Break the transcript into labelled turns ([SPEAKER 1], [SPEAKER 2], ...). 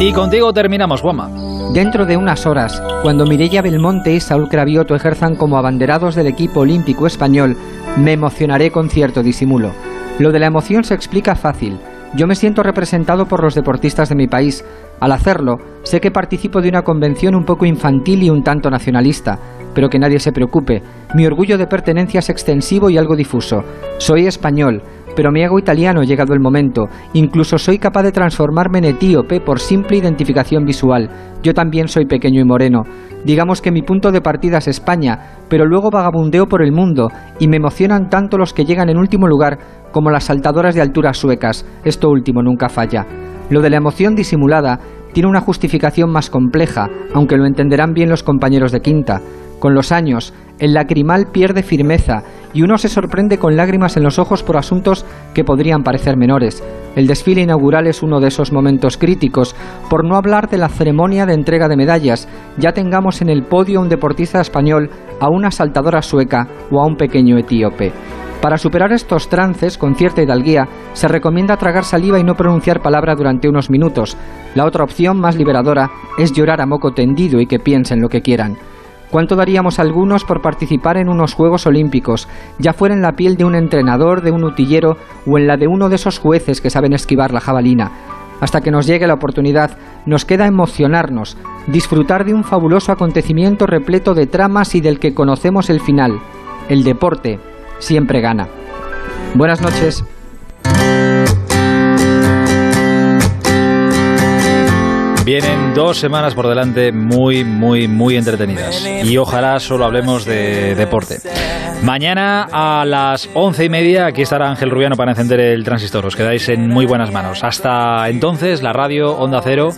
[SPEAKER 1] Y contigo terminamos, Guama.
[SPEAKER 2] Dentro de unas horas, cuando Mireia Belmonte y Saúl Cravioto ejerzan como abanderados del equipo olímpico español, me emocionaré con cierto disimulo. Lo de la emoción se explica fácil. Yo me siento representado por los deportistas de mi país. Al hacerlo, sé que participo de una convención un poco infantil y un tanto nacionalista, pero que nadie se preocupe. Mi orgullo de pertenencia es extensivo y algo difuso. Soy español, pero me hago italiano llegado el momento. Incluso soy capaz de transformarme en etíope por simple identificación visual. Yo también soy pequeño y moreno. Digamos que mi punto de partida es España, pero luego vagabundeo por el mundo y me emocionan tanto los que llegan en último lugar como las saltadoras de altura suecas. Esto último nunca falla. Lo de la emoción disimulada tiene una justificación más compleja, aunque lo entenderán bien los compañeros de quinta. Con los años, el lacrimal pierde firmeza y uno se sorprende con lágrimas en los ojos por asuntos que podrían parecer menores. El desfile inaugural es uno de esos momentos críticos, por no hablar de la ceremonia de entrega de medallas. Ya tengamos en el podio a un deportista español, a una saltadora sueca o a un pequeño etíope. Para superar estos trances con cierta hidalguía, se recomienda tragar saliva y no pronunciar palabra durante unos minutos. La otra opción, más liberadora, es llorar a moco tendido y que piensen lo que quieran. ¿Cuánto daríamos algunos por participar en unos Juegos Olímpicos, ya fuera en la piel de un entrenador, de un utillero o en la de uno de esos jueces que saben esquivar la jabalina? Hasta que nos llegue la oportunidad, nos queda emocionarnos, disfrutar de un fabuloso acontecimiento repleto de tramas y del que conocemos el final. El deporte siempre gana. Buenas noches.
[SPEAKER 1] Vienen dos semanas por delante muy, muy, muy entretenidas. Y ojalá solo hablemos de deporte. Mañana a las once y media aquí estará Ángel Rubiano para encender el transistor. Os quedáis en muy buenas manos. Hasta entonces, la radio Onda Cero